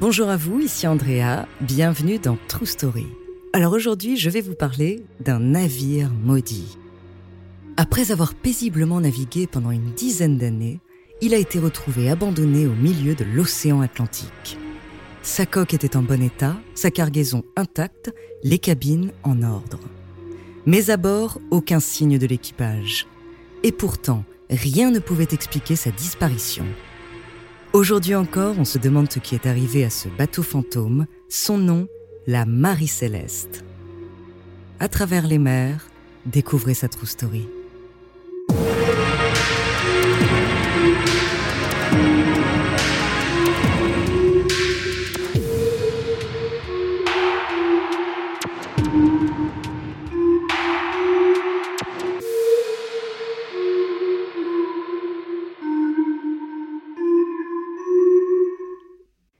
Bonjour à vous, ici Andrea, bienvenue dans True Story. Alors aujourd'hui, je vais vous parler d'un navire maudit. Après avoir paisiblement navigué pendant une dizaine d'années, il a été retrouvé abandonné au milieu de l'océan Atlantique. Sa coque était en bon état, sa cargaison intacte, les cabines en ordre. Mais à bord, aucun signe de l'équipage. Et pourtant, rien ne pouvait expliquer sa disparition. Aujourd'hui encore, on se demande ce qui est arrivé à ce bateau fantôme, son nom, la Marie Céleste. À travers les mers, découvrez sa true story.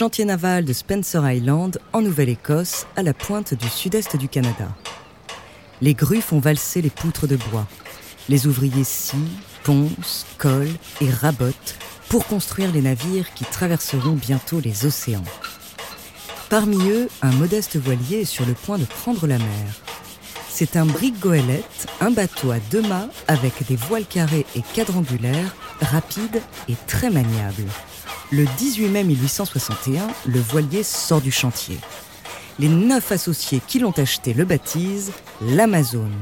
Chantier naval de Spencer Island, en Nouvelle-Écosse, à la pointe du sud-est du Canada. Les grues font valser les poutres de bois. Les ouvriers scient, poncent, collent et rabotent pour construire les navires qui traverseront bientôt les océans. Parmi eux, un modeste voilier est sur le point de prendre la mer. C'est un brick goélette, un bateau à deux mâts avec des voiles carrées et quadrangulaires, rapide et très maniable. Le 18 mai 1861, le voilier sort du chantier. Les neuf associés qui l'ont acheté le baptisent l'Amazone.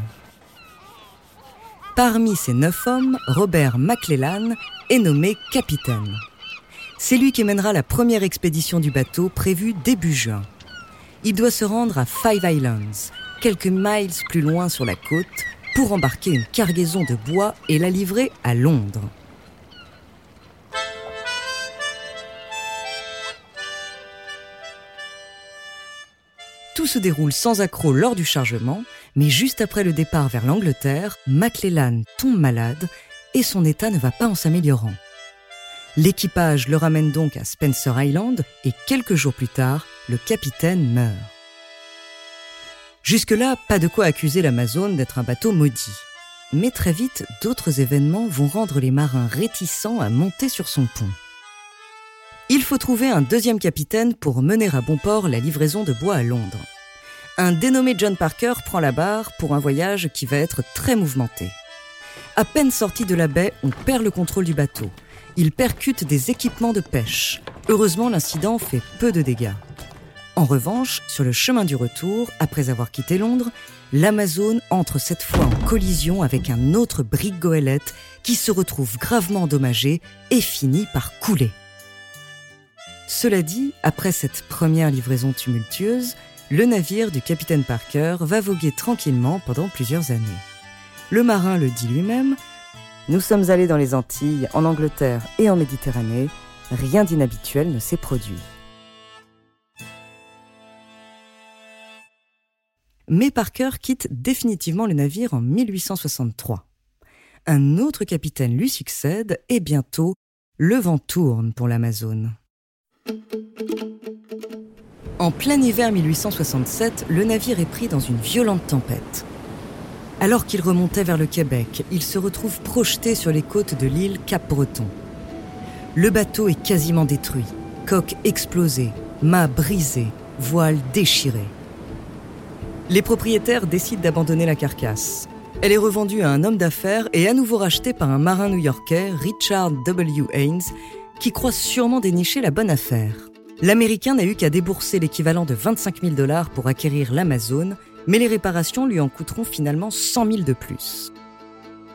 Parmi ces neuf hommes, Robert McClellan est nommé capitaine. C'est lui qui mènera la première expédition du bateau prévue début juin. Il doit se rendre à Five Islands, quelques miles plus loin sur la côte, pour embarquer une cargaison de bois et la livrer à Londres. Tout se déroule sans accroc lors du chargement, mais juste après le départ vers l'Angleterre, McClellan tombe malade et son état ne va pas en s'améliorant. L'équipage le ramène donc à Spencer Island et quelques jours plus tard, le capitaine meurt. Jusque-là, pas de quoi accuser l'Amazone d'être un bateau maudit. Mais très vite, d'autres événements vont rendre les marins réticents à monter sur son pont. Il faut trouver un deuxième capitaine pour mener à bon port la livraison de bois à Londres. Un dénommé John Parker prend la barre pour un voyage qui va être très mouvementé. À peine sorti de la baie, on perd le contrôle du bateau. Il percute des équipements de pêche. Heureusement, l'incident fait peu de dégâts. En revanche, sur le chemin du retour, après avoir quitté Londres, l'Amazone entre cette fois en collision avec un autre brick goélette qui se retrouve gravement endommagé et finit par couler. Cela dit, après cette première livraison tumultueuse, le navire du capitaine Parker va voguer tranquillement pendant plusieurs années. Le marin le dit lui-même Nous sommes allés dans les Antilles, en Angleterre et en Méditerranée, rien d'inhabituel ne s'est produit. Mais Parker quitte définitivement le navire en 1863. Un autre capitaine lui succède et bientôt, le vent tourne pour l'Amazone. En plein hiver 1867, le navire est pris dans une violente tempête. Alors qu'il remontait vers le Québec, il se retrouve projeté sur les côtes de l'île Cap-Breton. Le bateau est quasiment détruit, coque explosée, mât brisé, voile déchiré. Les propriétaires décident d'abandonner la carcasse. Elle est revendue à un homme d'affaires et à nouveau rachetée par un marin new-yorkais, Richard W. Haynes, qui croit sûrement dénicher la bonne affaire. L'Américain n'a eu qu'à débourser l'équivalent de 25 000 dollars pour acquérir l'Amazon, mais les réparations lui en coûteront finalement 100 000 de plus.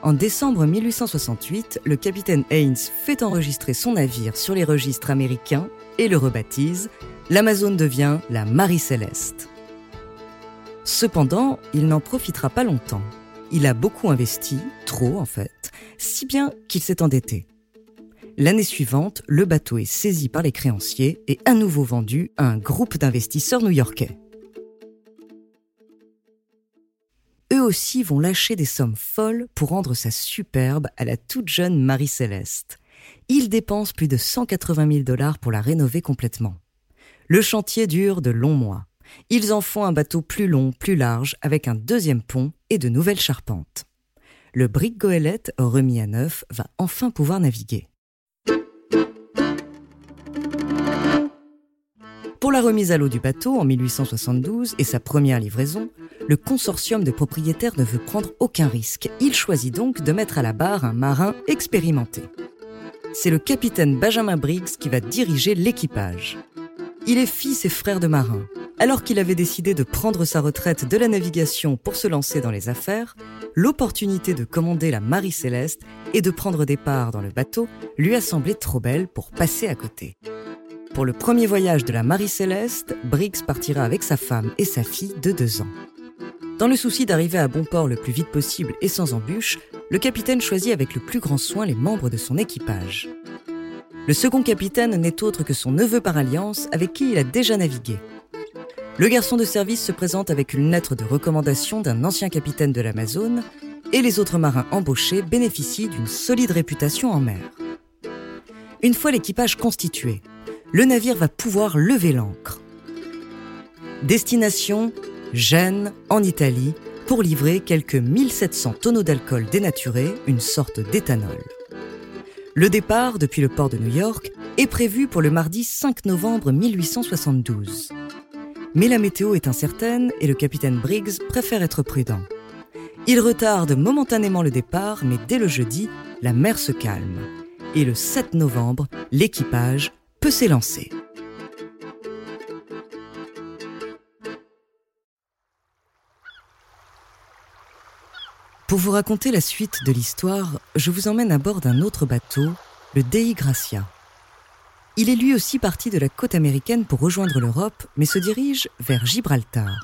En décembre 1868, le capitaine Haynes fait enregistrer son navire sur les registres américains et le rebaptise. L'Amazon devient la Marie Céleste. Cependant, il n'en profitera pas longtemps. Il a beaucoup investi, trop en fait, si bien qu'il s'est endetté. L'année suivante, le bateau est saisi par les créanciers et à nouveau vendu à un groupe d'investisseurs new-yorkais. Eux aussi vont lâcher des sommes folles pour rendre ça superbe à la toute jeune Marie-Céleste. Ils dépensent plus de 180 000 dollars pour la rénover complètement. Le chantier dure de longs mois. Ils en font un bateau plus long, plus large, avec un deuxième pont et de nouvelles charpentes. Le brick goélette, remis à neuf, va enfin pouvoir naviguer. Pour la remise à l'eau du bateau en 1872 et sa première livraison, le consortium de propriétaires ne veut prendre aucun risque. Il choisit donc de mettre à la barre un marin expérimenté. C'est le capitaine Benjamin Briggs qui va diriger l'équipage. Il est fils et frère de marin. Alors qu'il avait décidé de prendre sa retraite de la navigation pour se lancer dans les affaires, l'opportunité de commander la Marie Céleste et de prendre des parts dans le bateau lui a semblé trop belle pour passer à côté. Pour le premier voyage de la Marie Céleste, Briggs partira avec sa femme et sa fille de deux ans. Dans le souci d'arriver à bon port le plus vite possible et sans embûche, le capitaine choisit avec le plus grand soin les membres de son équipage. Le second capitaine n'est autre que son neveu par alliance avec qui il a déjà navigué. Le garçon de service se présente avec une lettre de recommandation d'un ancien capitaine de l'Amazone et les autres marins embauchés bénéficient d'une solide réputation en mer. Une fois l'équipage constitué, le navire va pouvoir lever l'ancre. Destination Gênes, en Italie, pour livrer quelques 1700 tonneaux d'alcool dénaturé, une sorte d'éthanol. Le départ depuis le port de New York est prévu pour le mardi 5 novembre 1872. Mais la météo est incertaine et le capitaine Briggs préfère être prudent. Il retarde momentanément le départ, mais dès le jeudi, la mer se calme. Et le 7 novembre, l'équipage peut s'élancer. Pour vous raconter la suite de l'histoire, je vous emmène à bord d'un autre bateau, le Dei Gracia. Il est lui aussi parti de la côte américaine pour rejoindre l'Europe, mais se dirige vers Gibraltar.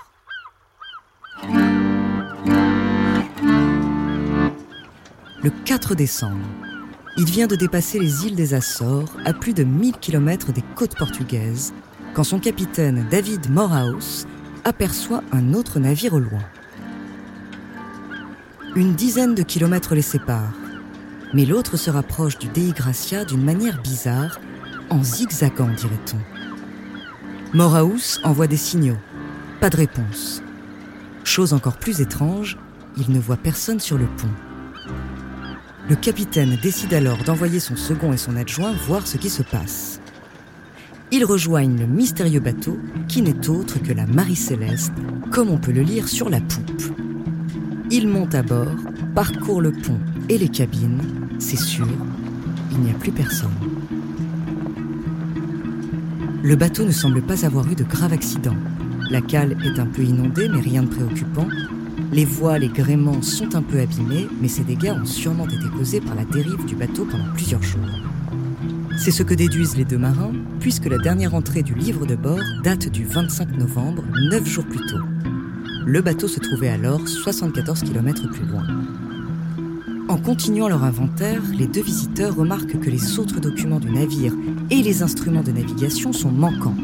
Le 4 décembre, il vient de dépasser les îles des Açores, à plus de 1000 km des côtes portugaises, quand son capitaine David Morehouse aperçoit un autre navire au loin. Une dizaine de kilomètres les séparent, mais l'autre se rapproche du Dei Gracia d'une manière bizarre, en zigzagant, dirait-on. Moraus envoie des signaux. Pas de réponse. Chose encore plus étrange, il ne voit personne sur le pont. Le capitaine décide alors d'envoyer son second et son adjoint voir ce qui se passe. Ils rejoignent le mystérieux bateau qui n'est autre que la Marie Céleste, comme on peut le lire sur la poupe. Ils montent à bord, parcourent le pont et les cabines. C'est sûr, il n'y a plus personne. Le bateau ne semble pas avoir eu de grave accident. La cale est un peu inondée, mais rien de préoccupant. Les voiles et gréements sont un peu abîmés, mais ces dégâts ont sûrement été causés par la dérive du bateau pendant plusieurs jours. C'est ce que déduisent les deux marins, puisque la dernière entrée du livre de bord date du 25 novembre, neuf jours plus tôt. Le bateau se trouvait alors 74 km plus loin. En continuant leur inventaire, les deux visiteurs remarquent que les autres documents du navire et les instruments de navigation sont manquants,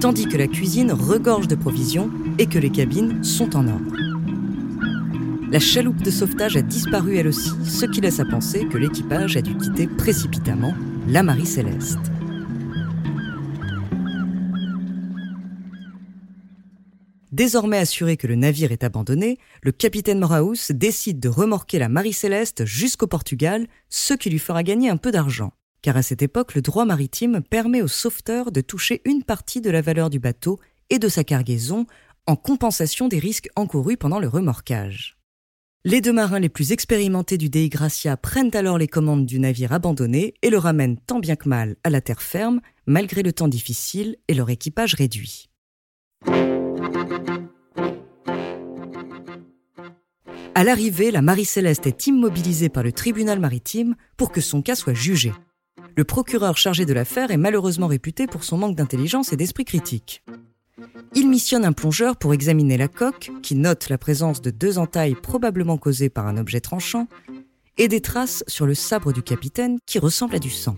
tandis que la cuisine regorge de provisions et que les cabines sont en ordre. La chaloupe de sauvetage a disparu elle aussi, ce qui laisse à penser que l'équipage a dû quitter précipitamment la Marie Céleste. Désormais assuré que le navire est abandonné, le capitaine Moraus décide de remorquer la Marie Céleste jusqu'au Portugal, ce qui lui fera gagner un peu d'argent. Car à cette époque, le droit maritime permet aux sauveteurs de toucher une partie de la valeur du bateau et de sa cargaison en compensation des risques encourus pendant le remorquage. Les deux marins les plus expérimentés du Dei Gracia prennent alors les commandes du navire abandonné et le ramènent tant bien que mal à la terre ferme, malgré le temps difficile et leur équipage réduit. À l'arrivée, la Marie Céleste est immobilisée par le tribunal maritime pour que son cas soit jugé. Le procureur chargé de l'affaire est malheureusement réputé pour son manque d'intelligence et d'esprit critique. Il missionne un plongeur pour examiner la coque, qui note la présence de deux entailles probablement causées par un objet tranchant, et des traces sur le sabre du capitaine qui ressemble à du sang.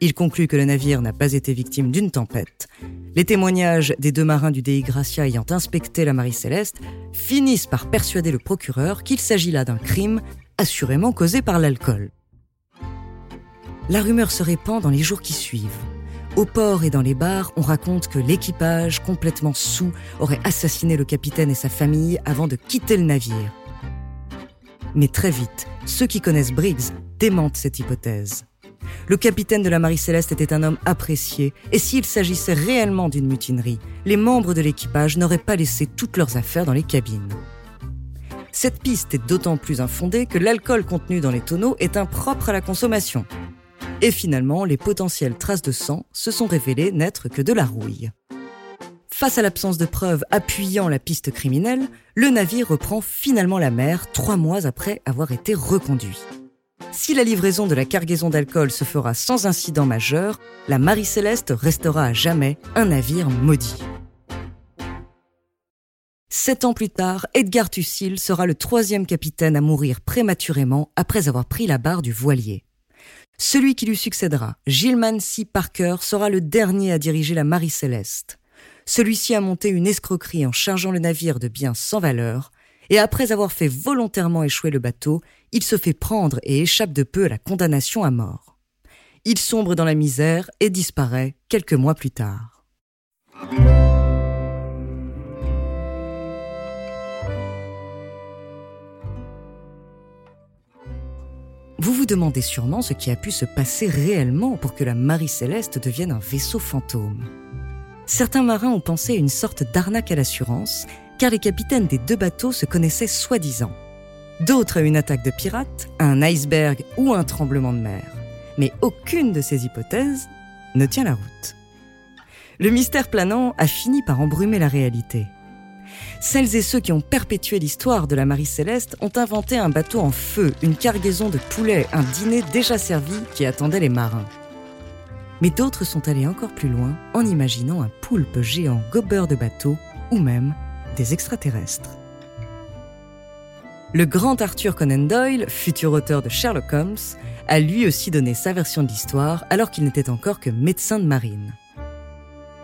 Il conclut que le navire n'a pas été victime d'une tempête. Les témoignages des deux marins du Dei Gracia ayant inspecté la Marie Céleste finissent par persuader le procureur qu'il s'agit là d'un crime assurément causé par l'alcool. La rumeur se répand dans les jours qui suivent. Au port et dans les bars, on raconte que l'équipage, complètement sous, aurait assassiné le capitaine et sa famille avant de quitter le navire. Mais très vite, ceux qui connaissent Briggs démentent cette hypothèse. Le capitaine de la Marie Céleste était un homme apprécié, et s'il s'agissait réellement d'une mutinerie, les membres de l'équipage n'auraient pas laissé toutes leurs affaires dans les cabines. Cette piste est d'autant plus infondée que l'alcool contenu dans les tonneaux est impropre à la consommation. Et finalement, les potentielles traces de sang se sont révélées n'être que de la rouille. Face à l'absence de preuves appuyant la piste criminelle, le navire reprend finalement la mer trois mois après avoir été reconduit. Si la livraison de la cargaison d'alcool se fera sans incident majeur, la Marie Céleste restera à jamais un navire maudit. Sept ans plus tard, Edgar Tussil sera le troisième capitaine à mourir prématurément après avoir pris la barre du voilier. Celui qui lui succédera, Gilman C. Parker, sera le dernier à diriger la Marie Céleste. Celui-ci a monté une escroquerie en chargeant le navire de biens sans valeur, et après avoir fait volontairement échouer le bateau, il se fait prendre et échappe de peu à la condamnation à mort. Il sombre dans la misère et disparaît quelques mois plus tard. Vous vous demandez sûrement ce qui a pu se passer réellement pour que la Marie Céleste devienne un vaisseau fantôme. Certains marins ont pensé à une sorte d'arnaque à l'assurance, car les capitaines des deux bateaux se connaissaient soi-disant. D'autres à une attaque de pirates, un iceberg ou un tremblement de mer. Mais aucune de ces hypothèses ne tient la route. Le mystère planant a fini par embrumer la réalité. Celles et ceux qui ont perpétué l'histoire de la Marie Céleste ont inventé un bateau en feu, une cargaison de poulets, un dîner déjà servi qui attendait les marins. Mais d'autres sont allés encore plus loin en imaginant un poulpe géant gobeur de bateau ou même des extraterrestres. Le grand Arthur Conan Doyle, futur auteur de Sherlock Holmes, a lui aussi donné sa version de l'histoire alors qu'il n'était encore que médecin de marine.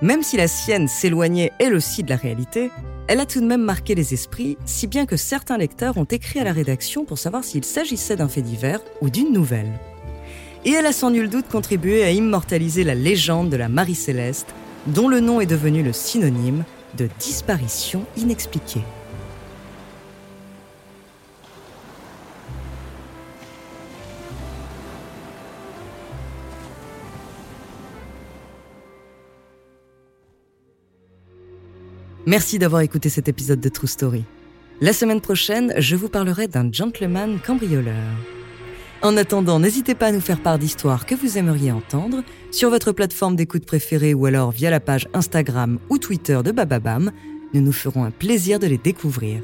Même si la sienne s'éloignait elle aussi de la réalité, elle a tout de même marqué les esprits, si bien que certains lecteurs ont écrit à la rédaction pour savoir s'il s'agissait d'un fait divers ou d'une nouvelle. Et elle a sans nul doute contribué à immortaliser la légende de la Marie Céleste, dont le nom est devenu le synonyme de disparition inexpliquée. Merci d'avoir écouté cet épisode de True Story. La semaine prochaine, je vous parlerai d'un gentleman cambrioleur. En attendant, n'hésitez pas à nous faire part d'histoires que vous aimeriez entendre sur votre plateforme d'écoute préférée ou alors via la page Instagram ou Twitter de Bababam. Nous nous ferons un plaisir de les découvrir.